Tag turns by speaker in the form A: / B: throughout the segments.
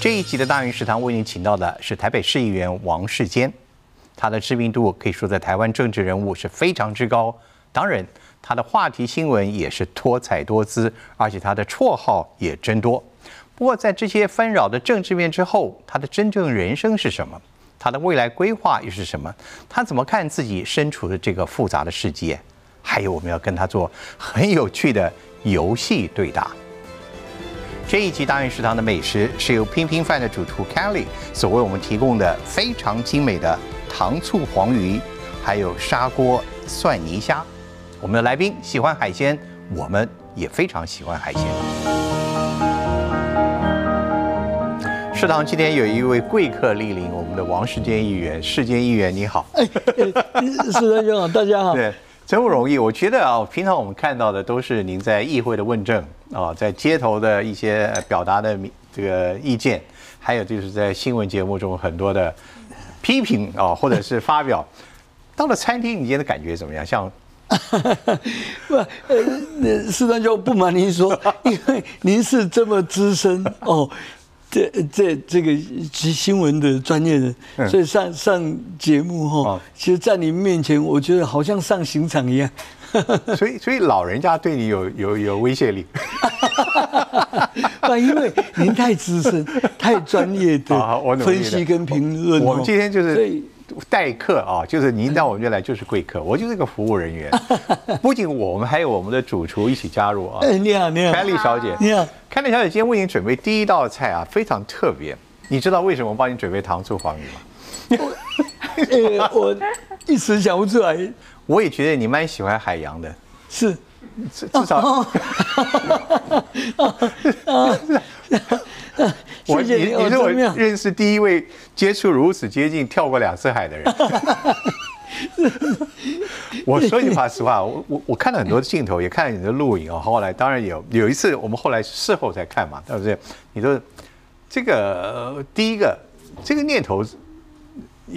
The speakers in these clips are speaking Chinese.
A: 这一集的大运食堂为您请到的是台北市议员王世坚，他的知名度可以说在台湾政治人物是非常之高，当然他的话题新闻也是多彩多姿，而且他的绰号也真多。不过在这些纷扰的政治面之后，他的真正人生是什么？他的未来规划又是什么？他怎么看自己身处的这个复杂的世界？还有我们要跟他做很有趣的游戏对答。这一集大运食堂的美食是由拼拼饭的主厨 Kelly 所为我们提供的非常精美的糖醋黄鱼，还有砂锅蒜泥虾。我们的来宾喜欢海鲜，我们也非常喜欢海鲜。食堂今天有一位贵客莅临，我们的王世坚议员，世坚议员你好。
B: 哎，是的，兄好，大家好。
A: 对。真不容易，我觉得啊，平常我们看到的都是您在议会的问政啊，在街头的一些表达的这个意见，还有就是在新闻节目中很多的批评啊，或者是发表。到了餐厅，你今天的感觉怎么样？像
B: 不，呃，师长就不瞒您说，因为您是这么资深哦。这这这个新闻的专业人，所以上上节目哈，其实，在你面前，我觉得好像上刑场一样。
A: 所以，所以老人家对你有有有威胁力。
B: 那，因为您太资深、太专业的 分析跟评论。
A: 我们今天就是。待客啊，就是您到我们这来就是贵客，我就是个服务人员。不仅我们还有我们的主厨一起加入啊。
B: 你好，你好，
A: 凯丽小姐。
B: 你好，
A: 凯丽小姐，今天为您准备第一道菜啊，非常特别。你知道为什么我帮你准备糖醋黄鱼吗？
B: 呃，我一时想不出来。
A: 我也觉得你蛮喜欢海洋的，
B: 是，
A: 至少。
B: 我你你是我
A: 认识第一位接触如此接近跳过两次海的人。我说句话实话，我我我看了很多镜头，也看了你的录影啊。后来当然有有一次，我们后来事后再看嘛，对不对？你说这个第一个这个念头。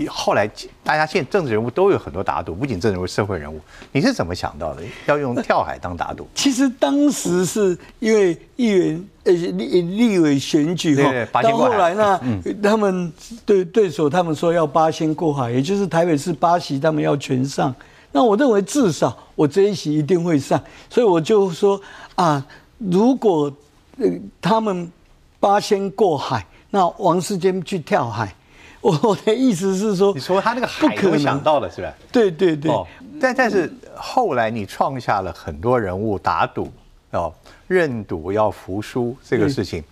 A: 后来，大家现政治人物都有很多打赌，不仅政治人物，社会人物，你是怎么想到的？要用跳海当打赌？
B: 其实当时是因为议员呃立立委选举哈，到后来呢，他们对对手他们说要八仙过海，也就是台北市八席他们要全上。那我认为至少我这一席一定会上，所以我就说啊，如果呃他们八仙过海，那王世坚去跳海。我的意思是说，
A: 你说他那个海都想到了是吧？
B: 对对对。
A: 哦，但但是后来你创下了很多人物打赌哦，认赌要服输这个事情，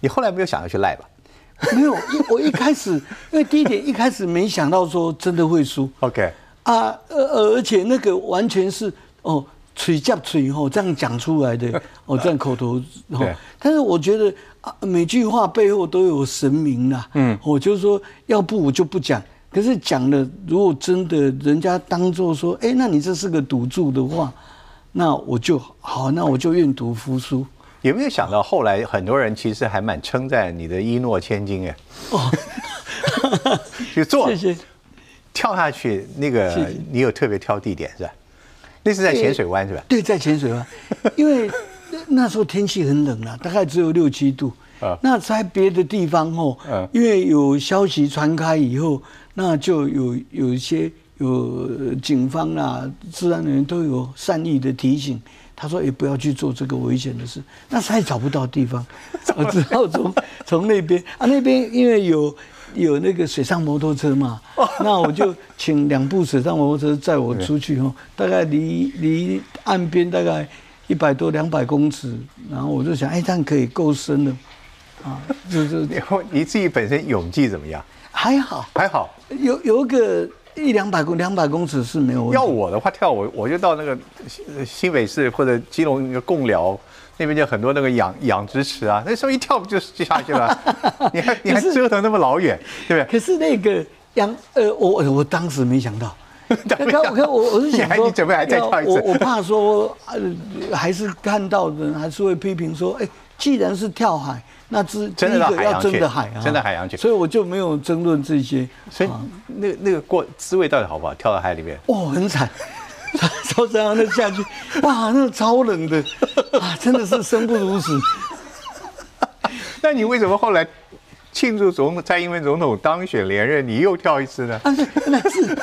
A: 你后来没有想要去赖吧？
B: 没有，我一开始因为第一点一开始没想到说真的会输。
A: OK。
B: 啊，而而且那个完全是哦。吹夹吹吼，这样讲出来的哦，这样口头 吼。但是我觉得啊，每句话背后都有神明啦。嗯，我就说，要不我就不讲。可是讲了，如果真的人家当做说，哎，那你这是个赌注的话，那我就好，那我就愿赌服输。
A: 有没有想到后来很多人其实还蛮称赞你的一诺千金哎？哦，就做，
B: 谢谢。
A: 跳下去那个，你有特别挑地点是吧？那是在浅水湾是吧？
B: 对，在浅水湾，因为那时候天气很冷了，大概只有六七度。啊，那在别的地方哦，因为有消息传开以后，那就有有一些有警方啊、治安人员都有善意的提醒，他说也不要去做这个危险的事。那实在找不到地方，我只好从从那边啊，那边因为有。有那个水上摩托车嘛？那我就请两部水上摩托车载我出去哦，大概离离岸边大概一百多两百公尺，然后我就想，哎，这样可以够深的，啊，
A: 就是你 你自己本身泳技怎么样？
B: 还好，
A: 还好，
B: 有有个一两百公两百公尺是没有问题。
A: 要我的话跳我我就到那个新北市或者基隆那个贡寮。那边就很多那个养养殖池啊，那时候一跳不就就下去了？你还你还折腾那么老远，对不对？
B: 可是那个养呃，我我当时没想到，看我看我我是想说，
A: 你准备还再跳一次？
B: 我我怕说呃，还是看到人还是会批评说，哎，既然是跳海，那是
A: 真的要
B: 真的海啊，
A: 真的海洋去，
B: 所以我就没有争论这些。
A: 所以那那个过滋味到底好不好？跳到海里面，
B: 哦，很惨。超这样那下去，哇，那超冷的啊，真的是生不如死。
A: 那你为什么后来庆祝总蔡英文总统当选连任，你又跳一次呢？
B: 啊，那是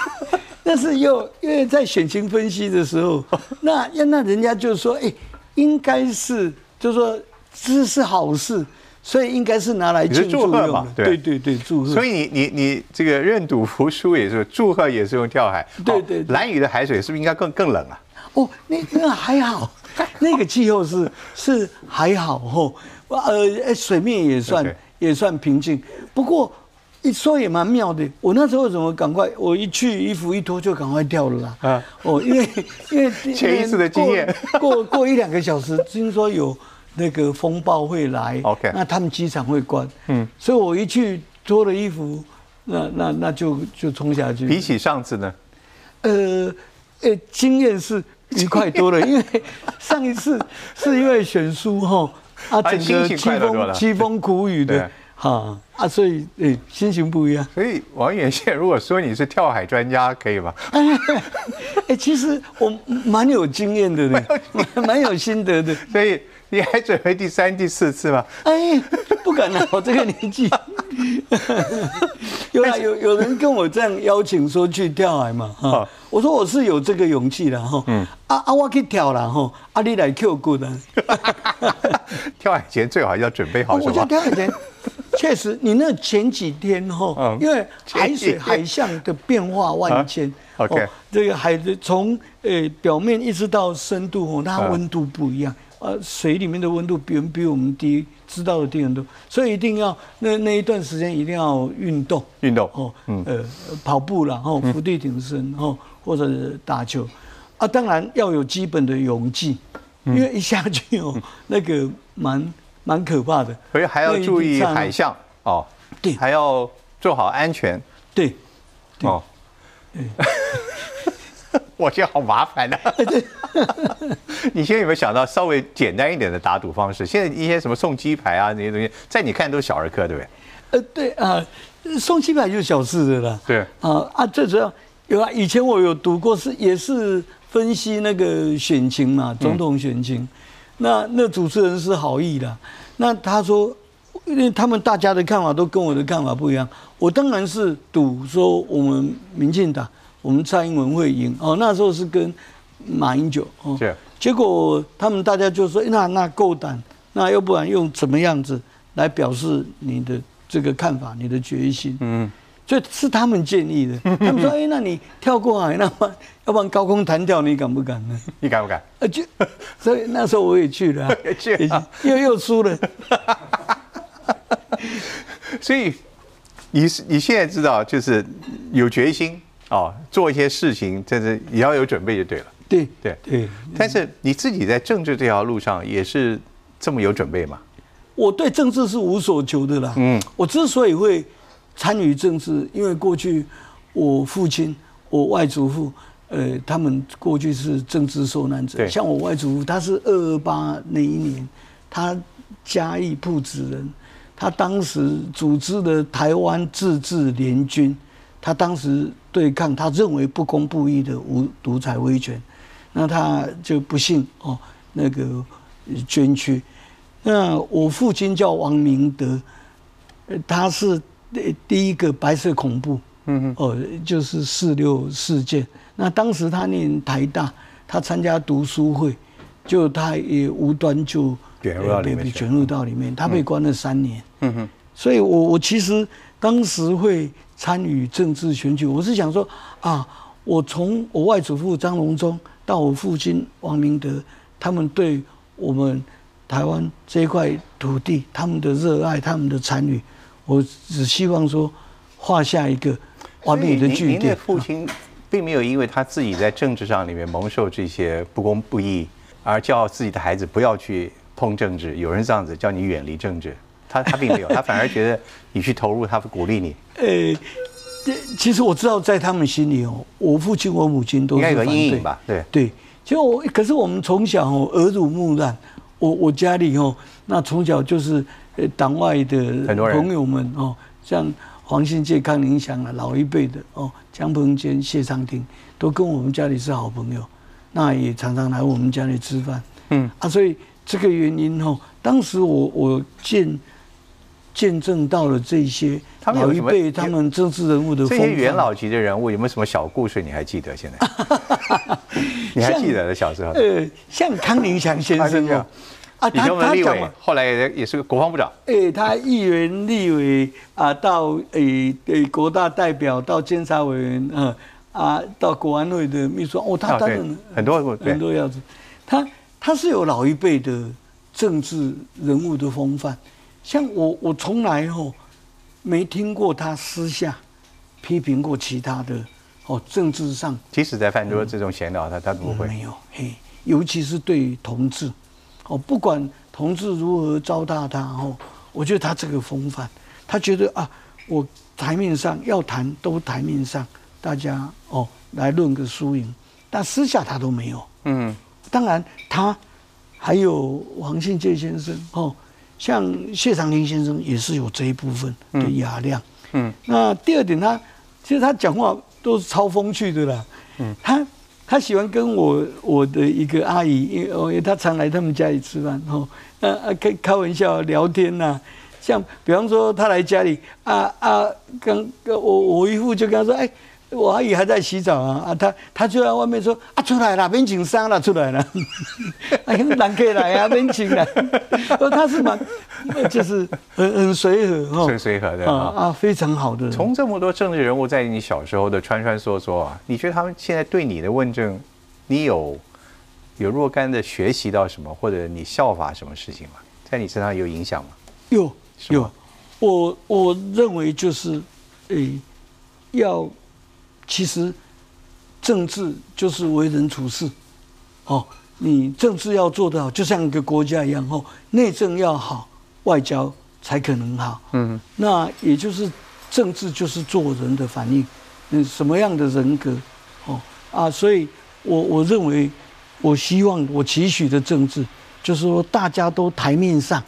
B: 那是又因为在选情分析的时候，那那人家就说，哎，应该是就说这是好事。所以应该是拿来庆祝用的，对对对，祝贺。
A: 所以你你你这个认赌服输也是祝贺，也是用跳海。
B: 对对。
A: 蓝屿的海水是不是应该更更冷啊？
B: 哦，那那还好，那个气候是是还好哦，呃，水面也算也算平静。不过一说也蛮妙的，我那时候怎么赶快，我一去衣服一脱就赶快掉了啦。啊。哦，因为 因为
A: 前一次的经验，
B: 过过一两个小时，听说有。那个风暴会来
A: ，OK，
B: 那他们机场会关，嗯，所以我一去脱了衣服，那那那就就冲下去。
A: 比起上次呢？
B: 呃，呃，经验是愉快多了，因为 上一次是因为选书哈，
A: 啊，整个凄风
B: 凄风苦雨的，哈啊，所以诶心情不一样。
A: 所以王远宪如果说你是跳海专家，可以吗？
B: 哎，其实我蛮有经验的呢，蛮有心得的，
A: 所以。你还准备第三、第四次吗？哎，
B: 不敢了，我这个年纪。有啊，有有人跟我这样邀请说去跳海嘛？哈，我说我是有这个勇气的哈。嗯。啊啊，我去跳了哈。啊，你来 Q 过的。
A: 跳海前最好要准备好什么？
B: 我跳海前确实，你那前几天哈，因为海水海象的变化万千。
A: OK。
B: 这个海的从呃表面一直到深度哦，它温度不一样。呃，水里面的温度比比我们低，知道的低很多，所以一定要那那一段时间一定要运动，
A: 运动。哦，
B: 呃，跑步然后伏地挺身，然后或者打球，啊，当然要有基本的勇气，因为一下去哦，那个蛮蛮可怕的，
A: 所以还要注意海象哦，
B: 对，
A: 还要做好安全，
B: 对，哦，
A: 我觉得好麻烦呐。你现在有没有想到稍微简单一点的打赌方式？现在一些什么送鸡排啊那些东西，在你看都是小儿科，对不对？
B: 呃，对啊，送鸡排就是小事的啦。
A: 对
B: 啊啊，最主要有啊，以前我有读过，是也是分析那个选情嘛，总统选情。那那主持人是好意的，那他说，因为他们大家的看法都跟我的看法不一样，我当然是赌说我们民进党，我们蔡英文会赢。哦，那时候是跟。马英九哦，结果他们大家就说：“那那够胆，那要不然用怎么样子来表示你的这个看法，你的决心？”嗯，所以是他们建议的。他们说：“ 哎，那你跳过海，那么要不然高空弹跳，你敢不敢呢？”
A: 你敢不敢？呃，
B: 就所以那时候我也去了，也
A: 去了
B: 又又输了。
A: 所以你是你现在知道，就是有决心哦，做一些事情，这是也要有准备就对了。
B: 对对对，
A: 但是你自己在政治这条路上也是这么有准备吗？
B: 我对政治是无所求的啦。嗯，我之所以会参与政治，因为过去我父亲、我外祖父，呃，他们过去是政治受难者。像我外祖父，他是二二八那一年，他嘉义铺子人，他当时组织的台湾自治联军，他当时对抗他认为不公不义的无独裁威权。那他就不幸哦，那个捐躯。那我父亲叫王明德，他是第一个白色恐怖，嗯哼，哦，就是四六事件。那当时他念台大，他参加读书会，就他也无端就
A: 卷入到里面，
B: 卷入到里面，他被关了三年。嗯哼，所以我我其实当时会参与政治选举，我是想说啊，我从我外祖父张荣忠。到我父亲王明德，他们对我们台湾这一块土地，他们的热爱，他们的参与，我只希望说画下一个完美的句点。您
A: 的父亲并没有因为他自己在政治上里面蒙受这些不公不义，而叫自己的孩子不要去碰政治。有人这样子叫你远离政治，他他并没有，他反而觉得你去投入，他会鼓励你。呃。
B: 其实我知道，在他们心里哦，我父亲、我母亲都是反
A: 对吧？对
B: 对，就我，可是我们从小哦耳濡目染，我我家里哦，那从小就是呃党外的朋友们哦，像黄信介、康宁祥啊，老一辈的哦，江鹏坚、谢长廷，都跟我们家里是好朋友，那也常常来我们家里吃饭。嗯啊，所以这个原因哦，当时我我见见证到了这些老一辈他们政治人物的
A: 这些元老级的人物有没有什么小故事？你还记得？现在 你还记得的小时候？
B: 呃，像康宁祥先生哦，
A: 啊，他他讲后来也是个国防部长。
B: 哎，他议员、立委啊，到诶诶国大代表，到监察委员，嗯啊，到国安会的秘书哦，他当然
A: 很多
B: 很多样子。他他是有老一辈的政治人物的风范。像我，我从来哦没听过他私下批评过其他的哦，政治上。
A: 即使在饭桌这种闲聊，他他不会
B: 没有嘿，尤其是对同志哦，不管同志如何糟蹋他哦，我觉得他这个风范，他觉得啊，我台面上要谈都台面上，大家哦来论个输赢，但私下他都没有。嗯，当然他还有王信介先生哦。像谢长廷先生也是有这一部分的雅量。嗯，那第二点，他其实他讲话都是超风趣的啦。嗯，他他喜欢跟我我的一个阿姨，因为哦，他常来他们家里吃饭，哦，那开开玩笑聊天呐。像比方说他来家里，啊啊，刚我我姨父就跟他说，哎。我阿姨还在洗澡啊啊，她她就在外面说啊，出来了，边请伤了，出来了，哎，男客来啊，边请来，他是蛮就是很很随和，
A: 很随和的
B: 啊啊，非常好的。
A: 从这么多政治人物在你小时候的穿穿梭梭啊，你觉得他们现在对你的问政，你有有若干的学习到什么，或者你效法什么事情吗？在你身上有影响吗？
B: 有有，我我认为就是诶要。其实，政治就是为人处事，哦，你政治要做得好，就像一个国家一样，哦，内政要好，外交才可能好。嗯，那也就是政治就是做人的反应，嗯，什么样的人格，哦啊，所以我我认为，我希望我期许的政治，就是说大家都台面上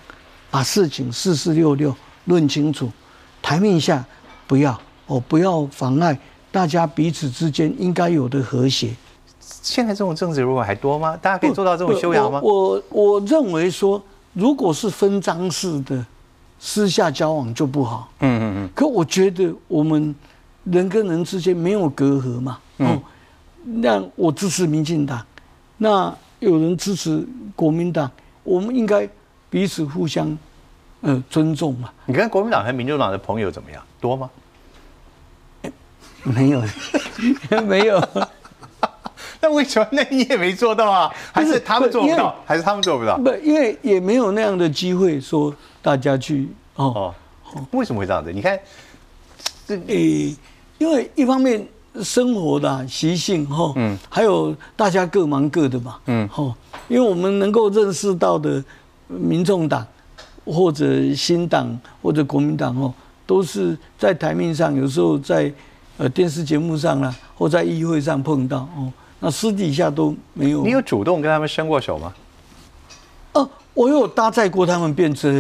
B: 把事情四四六六论清楚，台面下不要哦，不要妨碍。大家彼此之间应该有的和谐。
A: 现在这种政治如果还多吗？大家可以做到这种修养吗？
B: 我我认为说，如果是分赃式的私下交往就不好。嗯嗯嗯。可我觉得我们人跟人之间没有隔阂嘛。嗯。那我支持民进党，那有人支持国民党，我们应该彼此互相呃尊重嘛。
A: 你跟国民党和民主党的朋友怎么样？多吗？
B: 没有，没有。
A: 那为什么？那你也没做到啊？还是他们做不到？还是他们做不到？
B: 不，因为也没有那样的机会说大家去哦。
A: 哦，为什么会这样子？你看，
B: 这诶，因为一方面生活的习性哈，嗯，还有大家各忙各的嘛，嗯，哈，因为我们能够认识到的民众党或者新党或者国民党哦，都是在台面上，有时候在。呃，电视节目上啦，或在议会上碰到哦，那私底下都没有。
A: 你有主动跟他们伸过手吗？
B: 哦，我有搭载过他们便车。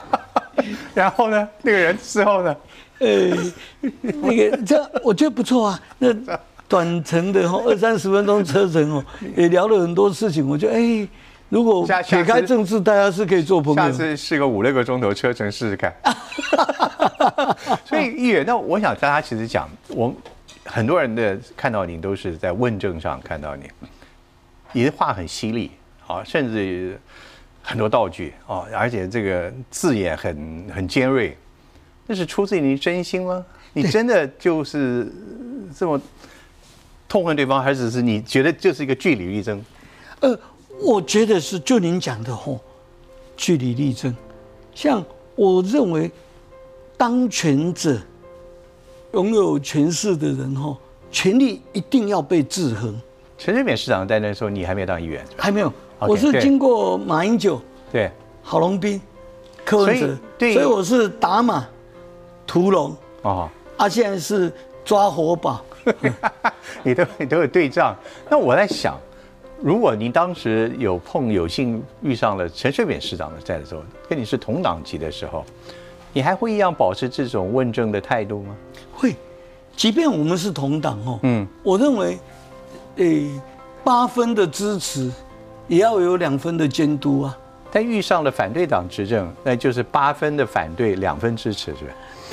A: 然后呢，那个人之后呢？呃，
B: 那个这我觉得不错啊。那短程的哦，二三十分钟车程哦，也聊了很多事情。我觉得哎。如果撇开政治，大家是可以做朋友。
A: 下次试个五六个钟头车程试试看。所以议员，那我想大家其实讲，我很多人的看到你都是在问政上看到你，你的话很犀利啊，甚至很多道具啊，而且这个字眼很很尖锐，那是出自于你真心吗？你真的就是这么痛恨对方，还是只是你觉得就是一个据理力争？呃。
B: 我觉得是就您讲的吼，据理力争。像我认为，当权者拥有权势的人哈，权力一定要被制衡。
A: 陈水扁市长在那时候，你还没有当议员，
B: 还没有。我是经过马英九、
A: 对
B: 郝龙斌、柯文哲，所以我是打马屠龙哦。啊，现在是抓火把，
A: 你都你都有对仗。那我在想。如果您当时有碰有幸遇上了陈水扁市长的在的时候，跟你是同党籍的时候，你还会一样保持这种问政的态度吗？
B: 会，即便我们是同党哦，嗯，我认为，诶，八分的支持也要有两分的监督啊。
A: 但遇上了反对党执政，那就是八分的反对，两分支持，是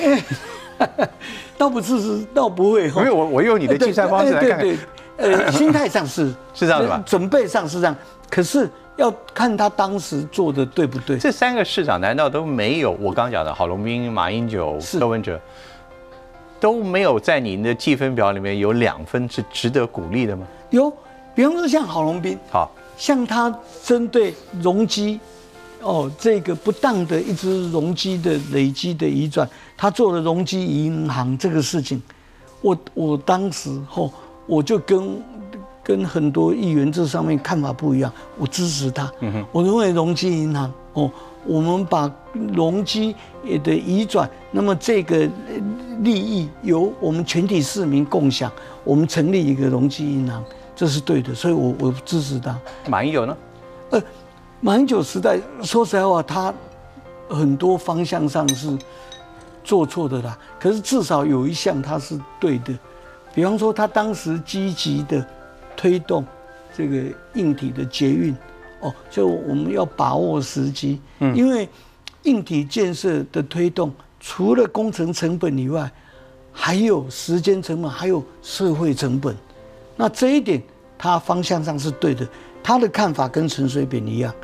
B: 不是？倒不是，是倒不会。
A: 因为我我用你的计算方式来看看，
B: 呃，心态上是
A: 是这样的吧？
B: 准备上是这样，可是要看他当时做的对不对。
A: 这三个市长难道都没有我刚讲的郝龙斌、马英九、柯文哲？都没有在您的计分表里面有两分是值得鼓励的吗？
B: 有，比方说像郝龙斌，
A: 好，
B: 像他针对容积，哦，这个不当的一支容积的累积的移转，他做了容积银行这个事情，我我当时后我就跟跟很多议员这上面看法不一样，我支持他，我认为容积银行哦。我们把容积的移转，那么这个利益由我们全体市民共享。我们成立一个容积银行，这是对的，所以我我支持他。
A: 马英九呢？呃，
B: 马英九时代，说实在话，他很多方向上是做错的啦。可是至少有一项他是对的，比方说他当时积极的推动这个硬体的捷运。哦，就我们要把握时机，嗯，因为硬体建设的推动，除了工程成本以外，还有时间成本，还有社会成本。那这一点，他方向上是对的。他的看法跟陈水扁一样，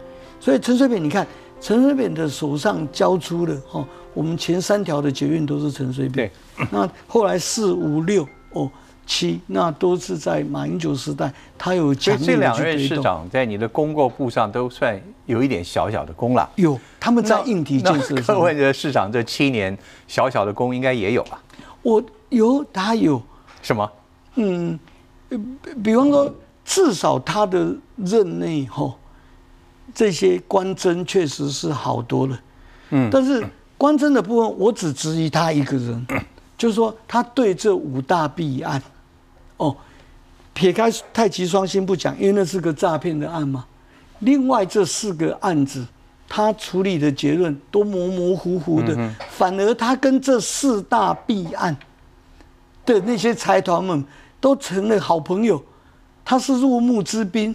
B: 所以陈水扁，你看陈水扁的手上交出了哦，我们前三条的捷运都是陈水扁。那后来四五六哦。七，那都是在马英九时代，他有强
A: 烈的这两任市长在你的功过簿上都算有一点小小的功了。
B: 有，他们在硬体建设。
A: 柯文哲市长这七年小小的功应该也有吧？
B: 我有，他有。
A: 什么？嗯，
B: 比方说，至少他的任内哈，这些官箴确实是好多了。嗯，但是官箴的部分，我只质疑他一个人，就是说他对这五大弊案。哦，撇开太极双星不讲，因为那是个诈骗的案嘛。另外这四个案子，他处理的结论都模模糊糊的，反而他跟这四大弊案的那些财团们都成了好朋友，他是入幕之宾。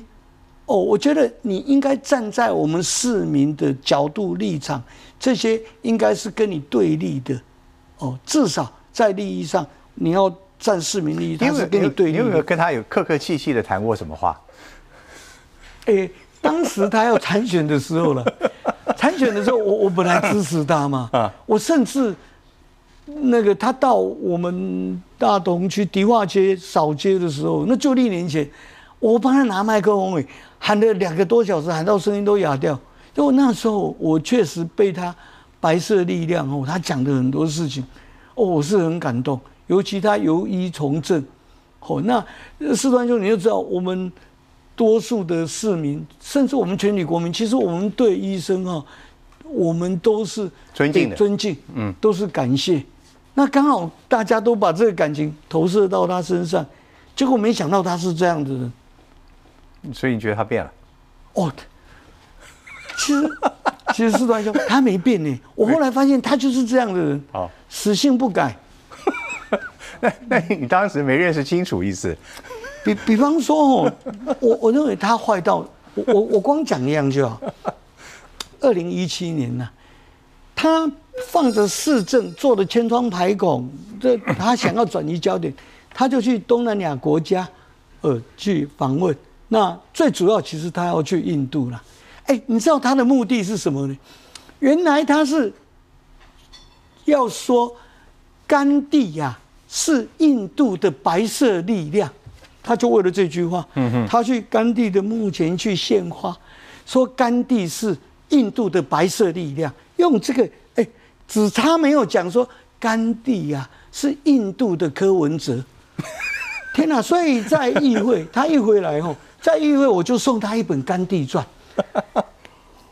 B: 哦，我觉得你应该站在我们市民的角度立场，这些应该是跟你对立的。哦，至少在利益上你要。战市民利益，他是跟你对立。
A: 你有没有跟他有客客气气的谈过什么话？
B: 哎，当时他要参选的时候了，参选的时候，我我本来支持他嘛。啊，我甚至那个他到我们大同区迪化街扫街的时候，那就历年前，我帮他拿麦克风，喊了两个多小时，喊到声音都哑掉。就那时候，我确实被他白色力量哦，他讲的很多事情，哦，我是很感动。尤其他由医从政，哦，那四川兄你就知道，我们多数的市民，甚至我们全体国民，其实我们对医生啊，我们都是
A: 尊敬的，
B: 尊敬，嗯，都是感谢。那刚好大家都把这个感情投射到他身上，结果没想到他是这样的人。
A: 所以你觉得他变了？哦，
B: 其实其实四川兄他没变呢。我后来发现他就是这样的人，好，死性不改。
A: 那 那你当时没认识清楚意思？
B: 比比方说哦，我我认为他坏到我我我光讲一样就好。二零一七年呢，他放着市政做的千疮百孔，这他想要转移焦点，他就去东南亚国家呃去访问。那最主要其实他要去印度了。哎，你知道他的目的是什么呢？原来他是要说甘地呀。是印度的白色力量，他就为了这句话，他去甘地的墓前去献花，说甘地是印度的白色力量，用这个，哎，只差没有讲说甘地呀是印度的柯文哲，天哪！所以在议会，他一回来后，在议会我就送他一本《甘地传》，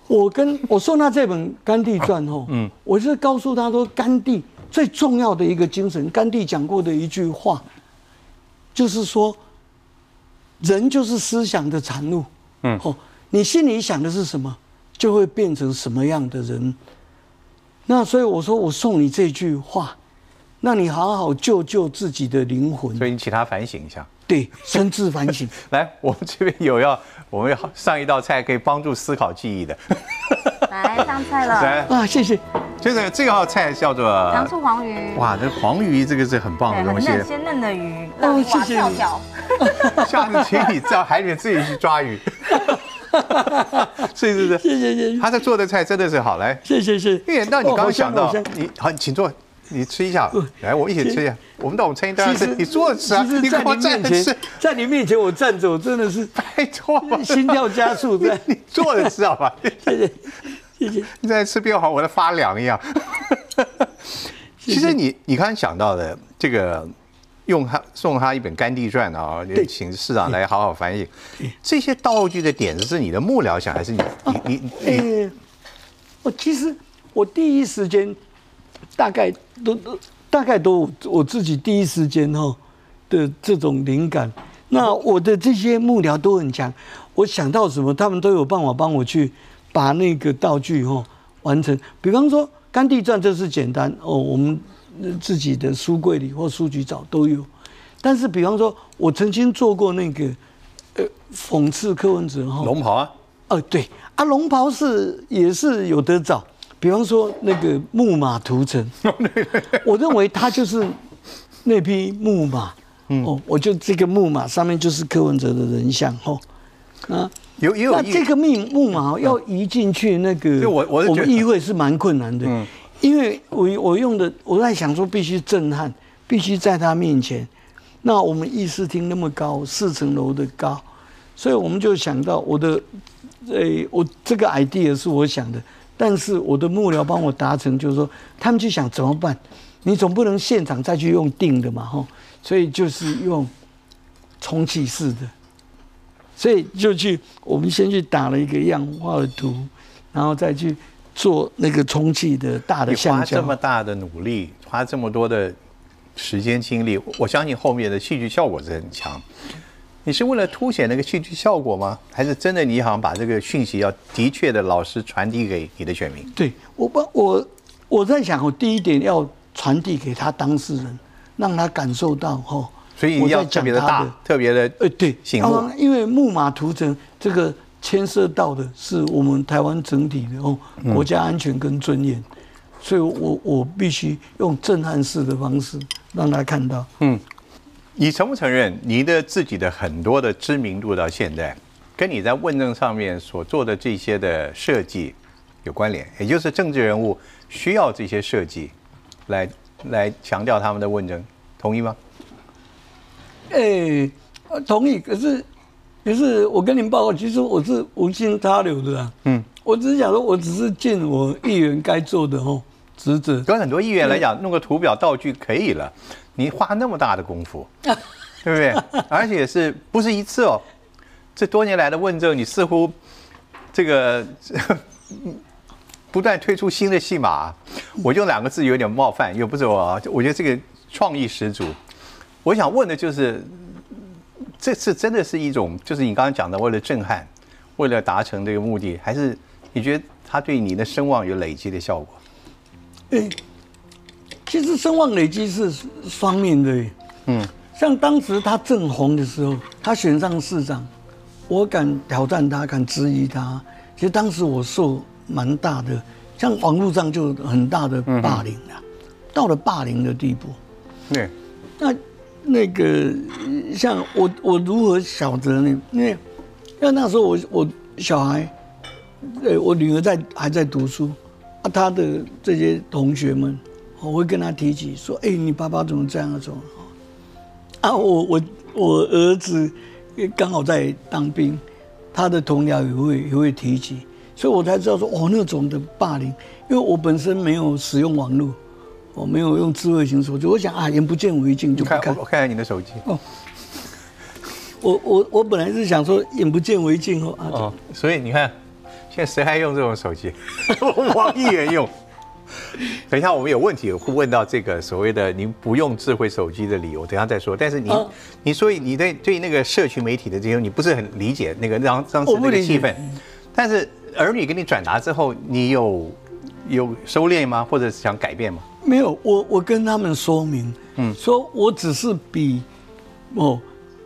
B: 我跟我送他这本《甘地传》后，嗯，我是告诉他说甘地。最重要的一个精神，甘地讲过的一句话，就是说，人就是思想的产物。嗯，哦，你心里想的是什么，就会变成什么样的人。那所以我说，我送你这句话，那你好好救救自己的灵魂。
A: 所以你请他反省一下。
B: 对，深自反省。
A: 来，我们这边有要，我们要上一道菜可以帮助思考记忆的。
C: 来上菜了。
A: 来
B: 啊，谢谢。
A: 这个这道菜叫做
C: 糖醋黄鱼。
A: 哇，这黄鱼这个是很棒的东西，
C: 很嫩鲜嫩的鱼，浪花跳跳。
A: 下次请你到海里面自己去抓鱼。是是是，
B: 谢谢谢谢。
A: 他在做的菜真的是好，来，
B: 谢谢谢。
A: 因为那你刚刚想到，你好，请坐，你吃一下，来，我们一起吃一下。我们到我们餐厅当然是你坐着吃啊，
B: 你在你面前，在你面前我站着，我真的是
A: 拜托，
B: 心跳加速。在
A: 你坐着吃好吧？
B: 谢谢谢谢。
A: 你在吃变好，我在发凉一样。其实你你刚刚讲到的这个。用他送他一本《甘地传》啊，请市长来好好翻译。这些道具的点子是你的幕僚想，还是你你你你？
B: 我其实我第一时间大概都都大概都我自己第一时间哈的这种灵感。那我的这些幕僚都很强，我想到什么，他们都有办法帮我去把那个道具哈完成。比方说《甘地传》，这是简单哦，我们。自己的书柜里或书局找都有，但是比方说，我曾经做过那个呃讽刺柯文哲哈
A: 龙袍啊，
B: 哦对。啊龙袍是也是有得找，比方说那个木马屠城，我认为他就是那匹木马，哦我就这个木马上面就是柯文哲的人像哦
A: 啊有也有
B: 那这个木木马要移进去那个我我我们议会是蛮困难的。因为我我用的我在想说必须震撼，必须在他面前。那我们议事厅那么高，四层楼的高，所以我们就想到我的，诶，我这个 idea 是我想的，但是我的幕僚帮我达成，就是说他们就想怎么办？你总不能现场再去用定的嘛，吼，所以就是用充气式的，所以就去我们先去打了一个样画的图，然后再去。做那个充气的大的橡胶，
A: 花这么大的努力，花这么多的时间精力，我相信后面的戏剧效果是很强。你是为了凸显那个戏剧效果吗？还是真的你好像把这个讯息要的确的老师传递给你的选民？
B: 对我不我我在想，我第一点要传递给他当事人，让他感受到哈。
A: 所以要特别的大，特别的
B: 呃对，因为木马屠城这个。牵涉到的是我们台湾整体的哦国家安全跟尊严，所以我我必须用震撼式的方式让他看到。嗯，
A: 你承不承认你的自己的很多的知名度到现在，跟你在问政上面所做的这些的设计有关联？也就是政治人物需要这些设计来来强调他们的问政，同意吗？
B: 哎，同意。可是。可是我跟您报告，其实我是无心插柳的啊。嗯，我只是想说，我只是尽我议员该做的哦职责。
A: 跟很多议员来讲，弄个图表道具可以了，你花那么大的功夫，对不对？而且是不是一次哦？这多年来的问政，你似乎这个 不断推出新的戏码。我用两个字有点冒犯，又不是我，我觉得这个创意十足。我想问的就是。这次真的是一种，就是你刚刚讲的，为了震撼，为了达成这个目的，还是你觉得他对你的声望有累积的效果？
B: 哎，其实声望累积是双面的。嗯，像当时他正红的时候，他选上市长，我敢挑战他，敢质疑他。其实当时我受蛮大的，像网络上就很大的霸凌了，到了霸凌的地步。
A: 对，
B: 那。那个像我我如何晓得呢？因为因为那时候我我小孩，对我女儿在还在读书啊，她的这些同学们，我会跟她提起说：“哎，你爸爸怎么这样做？”啊，我我我儿子刚好在当兵，他的同僚也会也会提起，所以我才知道说哦，那种的霸凌，因为我本身没有使用网络。我没有用智慧型手机，我想啊，眼不见为净就不看。
A: 我看看你的手机。哦，
B: 我我我本来是想说眼不见为净哦。
A: 哦，所以你看，现在谁还用这种手机？王议员用。等一下，我们有问题会问到这个所谓的您不用智慧手机的理由，等下再说。但是你你所以你对对那个社区媒体的这些，你不是很理解那个当当时那个气氛。但是儿女给你转达之后，你有有收敛吗？或者想改变吗？
B: 没有，我我跟他们说明，嗯，说我只是比哦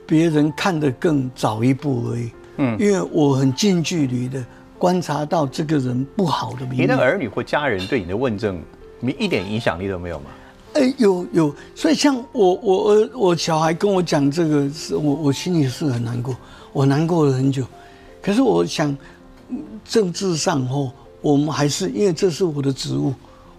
B: 别人看得更早一步而已，嗯，因为我很近距离的观察到这个人不好的
A: 你的儿女或家人对你的问政，你一点影响力都没有吗？
B: 哎，有有，所以像我我儿我小孩跟我讲这个，是我我心里是很难过，我难过了很久。可是我想，政治上哦，我们还是因为这是我的职务，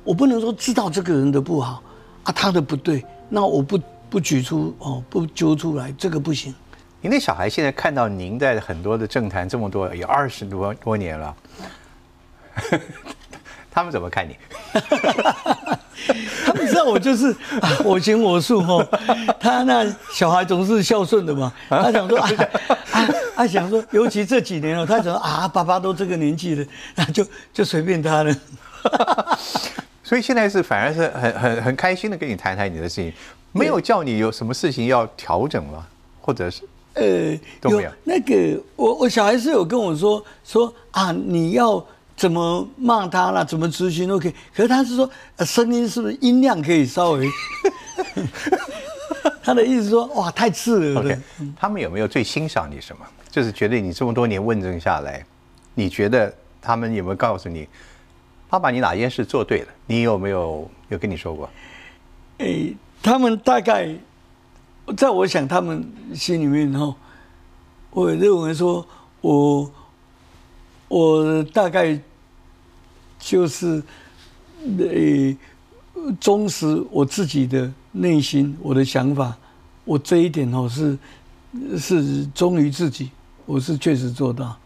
B: 我不能说知道这个人的不好啊，他的不对，那我不不举出哦，不揪出来，这个不行。
A: 您的小孩现在看到您在很多的政坛这么多，有二十多多年了，他们怎么看你？
B: 他们知道我就是我行我素哈。他那小孩总是孝顺的嘛，他想说，他 想说，尤其这几年了，他想说啊，爸爸都这个年纪了，那就就随便他了。
A: 所以现在是反而是很很很开心的跟你谈谈你的事情，没有叫你有什么事情要调整吗？或者是？呃，都没有
B: 那个，我我小孩是有跟我说说啊，你要怎么骂他啦，怎么咨询都可以。可是他是说，声音是不是音量可以稍微？他的意思说，哇，太刺了。
A: OK，他们有没有最欣赏你什么？就是觉得你这么多年问政下来，你觉得他们有没有告诉你，爸爸你哪件事做对了？你有没有有跟你说过？
B: 诶，他们大概。在我想，他们心里面哈，我认为说，我我大概就是呃忠实我自己的内心，我的想法，我这一点哦是是忠于自己，我是确实做到。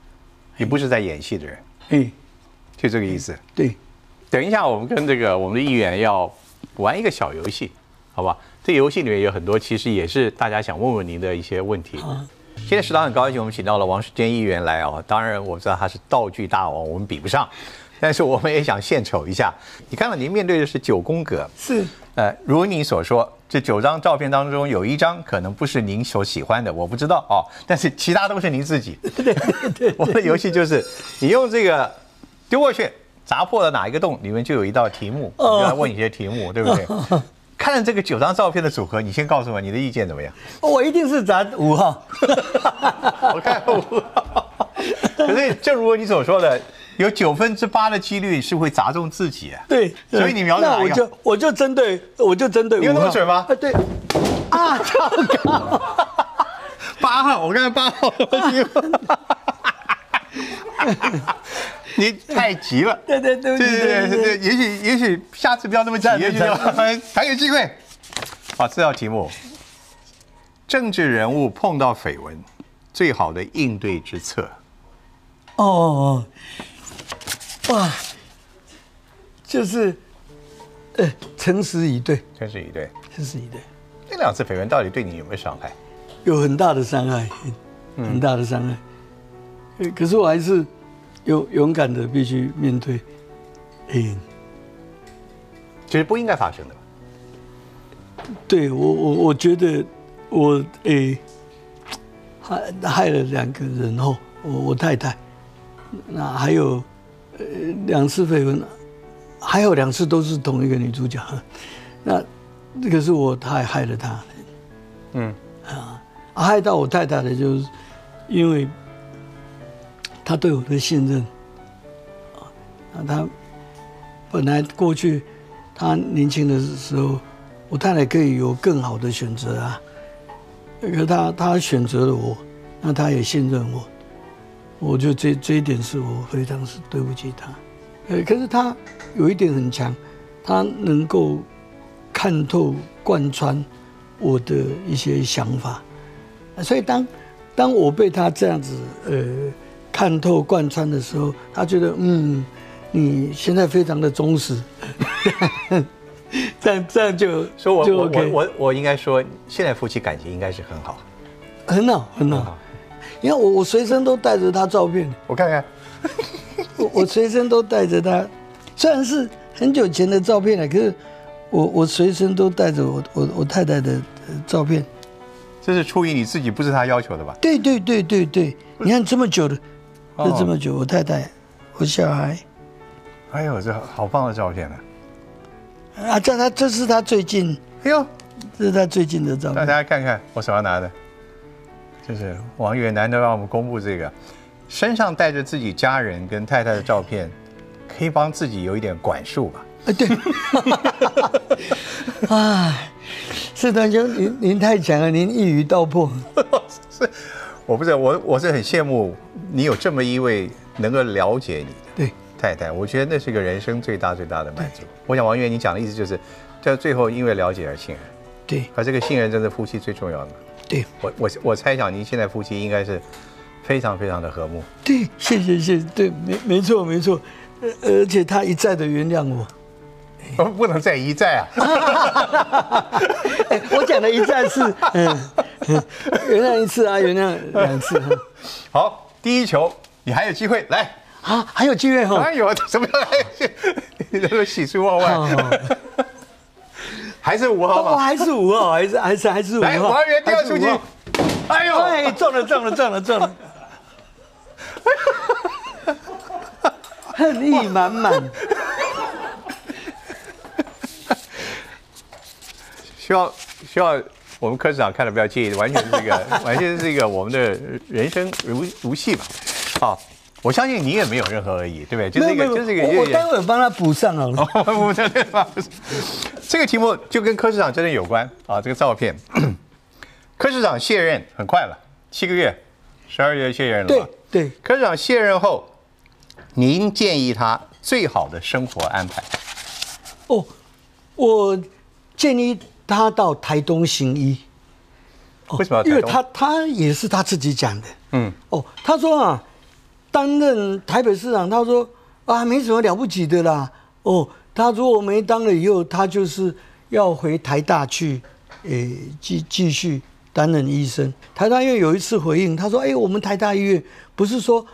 A: 你不是在演戏的人，哎，就这个意思。
B: 对，
A: 等一下，我们跟这个我们的议员要玩一个小游戏，好吧？这游戏里面有很多，其实也是大家想问问您的一些问题。现在食堂很高兴，我们请到了王世坚议员来哦。当然我知道他是道具大王，我们比不上，但是我们也想献丑一下。你看到您面对的是九宫格，
B: 是
A: 呃，如你所说，这九张照片当中有一张可能不是您所喜欢的，我不知道哦，但是其他都是您自己。
B: 对对，
A: 我的游戏就是你用这个丢过去，砸破了哪一个洞，里面就有一道题目，就要问一些题目，对不对？看了这个九张照片的组合，你先告诉我你的意见怎么样？
B: 我一定是砸五号。
A: 我看五号。可是正如你所说的，有九分之八的几率是会砸中自己。
B: 啊对，
A: 所以你瞄哪
B: 一个？我就我就针对我就针对五号。
A: 有那么准吗？
B: 对。啊，糟糕！
A: 八号，我看八号。你太急了，
B: 对对对
A: 对对对对，也许也许下次不要那么急，也许 还有机会。好，这道题目：政治人物碰到绯闻，最好的应对之策。哦，
B: 哇，就是呃，诚实以对，
A: 诚实以对，
B: 诚实以对。
A: 这两次绯闻到底对你有没有伤害？
B: 有很大的伤害，很大的伤害。可是我还是。勇勇敢的必须面对，哎，
A: 其实不应该发生的。
B: 对我我我觉得我哎害害了两个人哦，我我太太，那还有呃两次绯闻，还有两次都是同一个女主角，那这个是我太害了她，嗯啊害到我太太的就是因为。他对我的信任，啊，那他本来过去他年轻的时候，我太太可以有更好的选择啊，可是他他选择了我，那他也信任我，我就这这一点是我非常是对不起他，呃，可是他有一点很强，他能够看透贯穿我的一些想法，所以当当我被他这样子呃。看透贯穿的时候，他觉得嗯，你现在非常的忠实，这样这样就
A: 说我我我我我应该说，现在夫妻感情应该是很好，
B: 很好很好。你看我我随身都带着他照片，
A: 我看看，
B: 我我随身都带着他，虽然是很久前的照片了，可是我我随身都带着我我我太太的照片。
A: 这是出于你自己，不是他要求的吧？
B: 对对对对对，你看这么久的。这这么久，我太太，我小孩，
A: 哎呦，这好棒的照片呢！
B: 啊，这他这是他最近，哎呦，这是他最近的照片。
A: 大家看看我手上拿的，就是王源难得让我们公布这个，身上带着自己家人跟太太的照片，可以帮自己有一点管束吧？
B: 啊，对。哎，是团兄，您您太强了，您一语道破。
A: 是，我不是我，我是很羡慕你有这么一位能够了解你的
B: 对
A: 太太，我觉得那是一个人生最大最大的满足。我想王源，你讲的意思就是，在最后因为了解而信任，
B: 对
A: 而这个信任真的夫妻最重要的。
B: 对
A: 我我我猜想您现在夫妻应该是非常非常的和睦。
B: 对，谢谢谢谢，对，没没错没错，呃而且他一再的原谅我。
A: 哦，不能再一再啊！
B: 哎我讲的一再是，嗯，嗯原谅一次啊，原谅两次啊。
A: 好，第一球你还有机会来。
B: 啊，还有机会哈。
A: 哎呦，怎么样？你这个喜出望外，还是五号
B: 我
A: 吗？
B: 还是五号，还是还是还是五
A: 来，
B: 号。
A: 王源掉出去。哎呦，
B: 哎，中了中了中了中了，恨意满满。
A: 希望希望我们科市长看了不要介意，完全是一个 完全是一个我们的人生如如戏吧。好，我相信你也没有任何恶意，对不对？就是一个就是一个
B: 我我待会儿帮他补上好了。
A: 哦，不对对吧？这个题目就跟柯市长真的有关啊。这个照片，柯市长卸任很快了，七个月，十二月卸任了
B: 对
A: 吧？
B: 对，
A: 柯市长卸任后，您建议他最好的生活安排？
B: 哦，我建议他到台东行医。哦
A: 为什么
B: 因为他他也是他自己讲的。
A: 嗯，
B: 哦，他说啊，担任台北市长，他说啊，没什么了不起的啦。哦，他如果没当了以后，他就是要回台大去，诶，继继续担任医生。台大医院有一次回应，他说：“哎，我们台大医院不是说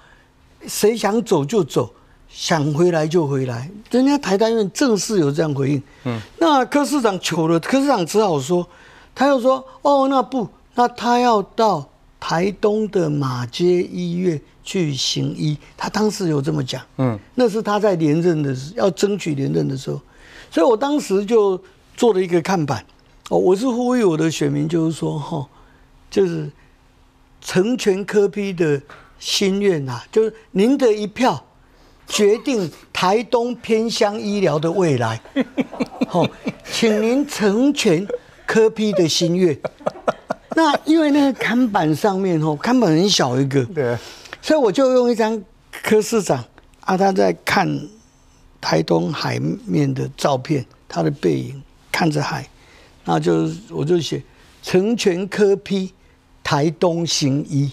B: 谁想走就走，想回来就回来，人家台大医院正式有这样回应。”嗯，那柯市长求了，柯市长只好说，他又说：“哦，那不，那他要到台东的马街医院去行医。”他当时有这么讲。嗯，那是他在连任的时要争取连任的时候，所以我当时就做了一个看板。哦，我是呼吁我的选民，就是说，哈、就是成全科批的心愿啊，就是您的一票决定台东偏乡医疗的未来。好、请您成全科批的心愿。那因为那个看板上面哦，看板很小一个，
A: 对，
B: 所以我就用一张柯市长啊，他在看台东海面的照片，他的背影看着海，那就我就写成全科批台东行医。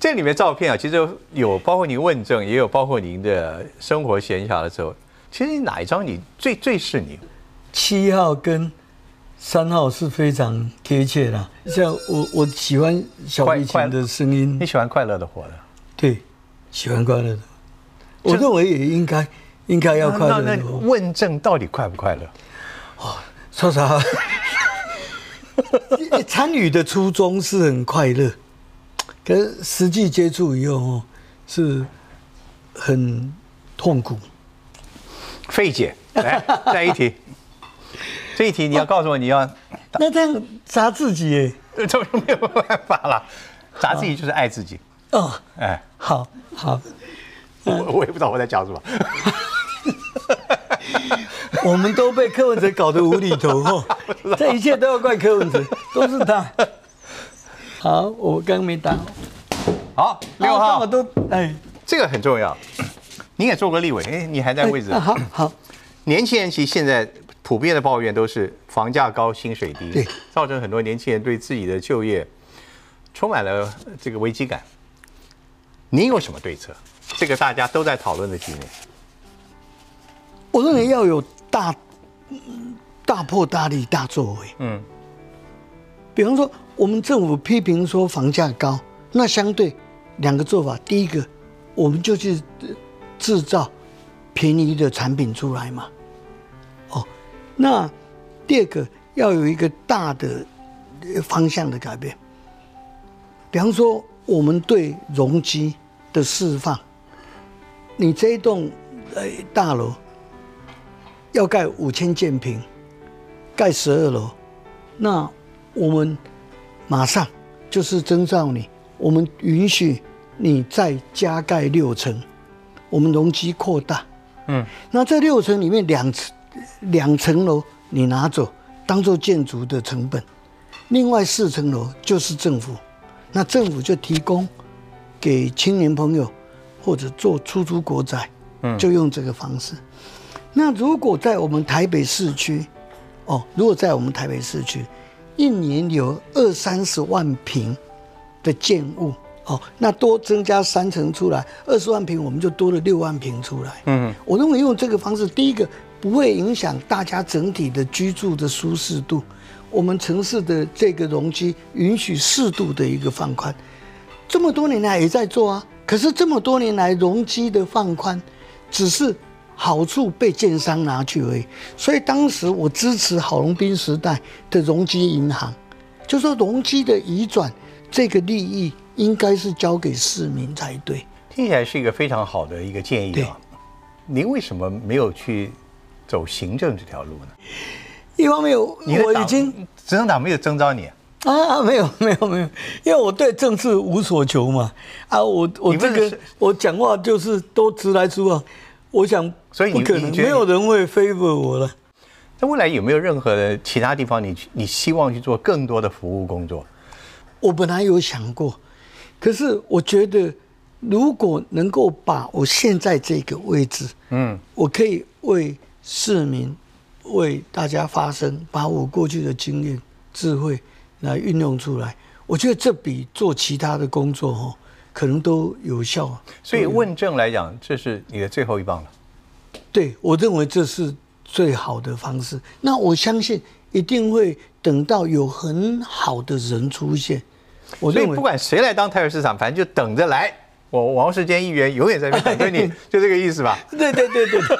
A: 这里面照片啊，其实有包括您问政，也有包括您的生活闲暇的时候。其实哪一张你最最是你？
B: 七号跟三号是非常贴切的，像我我喜欢小提琴的声音
A: 你，喜欢快乐的活的？
B: 对，喜欢快乐的，我认为也应该应该要快乐
A: 那那。问政到底快不快乐？
B: 哦说实话，参与的初衷是很快乐，可是实际接触以后哦，是很痛苦。
A: 费解，来 再一题。这一题你要告诉我，你要
B: 那这样砸自己耶？
A: 这没有办法了，砸自己就是爱自己。
B: 哦，
A: 哎，
B: 好好，
A: 我我也不知道我在讲什么。
B: 我们都被柯文哲搞得无厘头哦，这一切都要怪柯文哲，都是他。好，我刚没打。
A: 好，六号
B: 啊我，都哎，
A: 这个很重要。你也做过立委，哎，你还在位置
B: 啊。好好，
A: 年轻人其实现在普遍的抱怨都是房价高、薪水低，
B: 对，
A: 造成很多年轻人对自己的就业充满了这个危机感。你有什么对策？这个大家都在讨论的局面。
B: 我认为要有大大破大立、大作为。
A: 嗯，
B: 比方说，我们政府批评说房价高，那相对两个做法，第一个，我们就去制造便宜的产品出来嘛。哦，那第二个要有一个大的方向的改变。比方说，我们对容积的释放，你这一栋呃大楼要盖五千建平，盖十二楼，那我们马上就是征召你，我们允许你再加盖六层，我们容积扩大。嗯，那这六层里面两层两层楼你拿走当做建筑的成本，另外四层楼就是政府，那政府就提供给青年朋友或者做出租国宅，嗯，就用这个方式。那如果在我们台北市区，哦，如果在我们台北市区，一年有二三十万平的建物。哦，那多增加三层出来，二十万平，我们就多了六万平出来。嗯，我认为用这个方式，第一个不会影响大家整体的居住的舒适度，我们城市的这个容积允许适度的一个放宽，这么多年来也在做啊。可是这么多年来容积的放宽，只是好处被建商拿去而已。所以当时我支持郝龙斌时代的容积银行，就说容积的移转这个利益。应该是交给市民才对，
A: 听起来是一个非常好的一个建议啊。您为什么没有去走行政这条路呢？
B: 一方面，我已经
A: 执政党没有征召你
B: 啊，没有没有没有，因为我对政治无所求嘛。啊，我我这个我讲话就是都直来直往，我想，
A: 所以
B: 你可能没有人会 favor 我了。
A: 那未来有没有任何的其他地方，你你希望去做更多的服务工作？
B: 我本来有想过。可是我觉得，如果能够把我现在这个位置，嗯，我可以为市民、为大家发声，把我过去的经验、智慧来运用出来，我觉得这比做其他的工作哦，可能都有效。
A: 所以问政来讲，这是你的最后一棒了。
B: 对，我认为这是最好的方式。那我相信一定会等到有很好的人出现。
A: 我所以不管谁来当台北市长，反正就等着来。我王世坚议员永远在那等着你，就这个意思吧？
B: 对对对对对，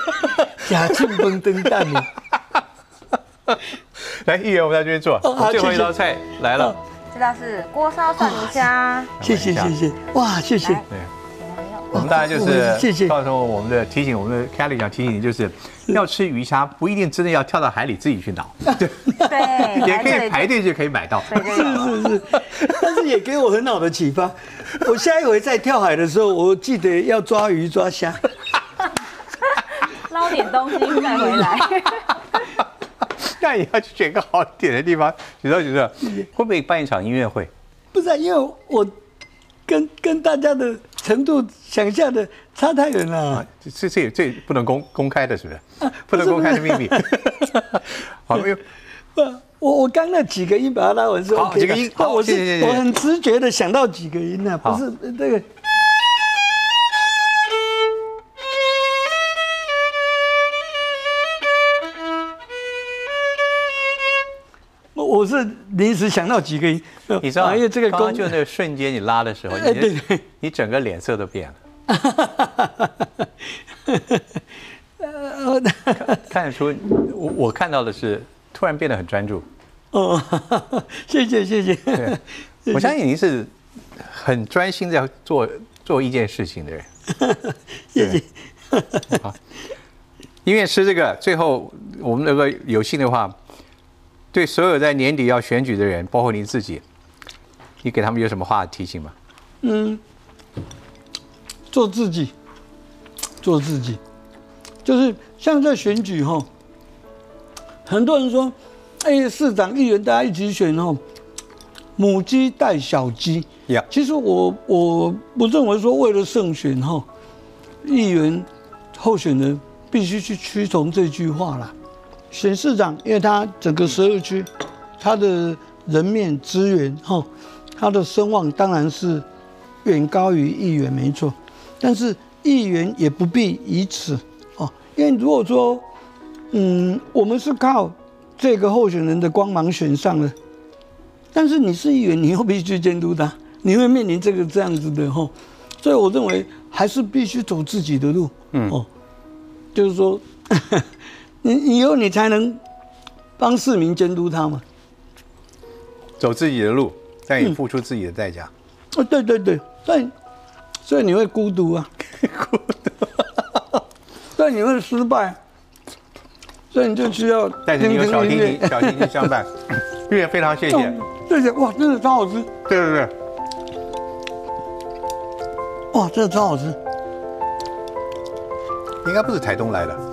B: 假庆丰登蛋呢？
A: 来，议员，我们在这边坐。最后一道菜来了，
C: 这道是锅烧蒜泥虾。
B: 谢谢谢谢，哇，谢谢。
A: 我们当然就是谢谢。到时候我们的提醒，我们的 Kelly 讲提醒你，就是要吃鱼虾，不一定真的要跳到海里自己去捞，
C: 对对，
A: 也可以排队就可以买到。
B: 是是是，但是也给我很好的启发。我下一回再跳海的时候，我记得要抓鱼抓虾，
C: 捞点东西再回来。
A: 那也要去选个好点的地方。许多许多，会不会办一场音乐会？
B: 不是，因为我跟跟大家的。程度想象的差太远了，
A: 这这这不能公公开的，是不是？不能公开的秘密。好，没有。
B: 不，我我刚那几个音把它拉完是 OK
A: 几个音，好，
B: 我是我很直觉的想到几个音呢，不是那个。我是临时想到几个，
A: 你知道，因为这个刚刚就那个瞬间你拉的时候，哎，对对，你整个脸色都变了。看得出，我我看到的是突然变得很专注。哦，
B: 谢谢谢谢。
A: 我相信您是很专心在做做一件事情的人。
B: 谢谢。
A: 好，音乐师这个最后我们如果有幸的话。对所有在年底要选举的人，包括您自己，你给他们有什么话提醒吗？嗯，
B: 做自己，做自己，就是像在选举哈，很多人说，哎，市长、议员大家一起选哈，母鸡带小鸡。呀，其实我我不认为说为了胜选哈，议员候选人必须去屈从这句话啦。选市长，因为他整个十二区，他的人面资源哈，他的声望当然是远高于议员，没错。但是议员也不必以此哦，因为如果说，嗯，我们是靠这个候选人的光芒选上的，但是你是议员，你又必须监督他，你会面临这个这样子的哈。所以我认为还是必须走自己的路，嗯哦，就是说。你以后你才能帮市民监督他嘛？
A: 走自己的路，但也付出自己的代价。
B: 哦，对对对，对，所以你会孤独啊，孤独，所以你会失败，所以你就需要
A: 但是你有小提琴，小提琴相伴。月非常谢谢，
B: 谢谢哇，真的超好吃。
A: 对对对。
B: 哇，真的超好吃。
A: 应该不是台东来的。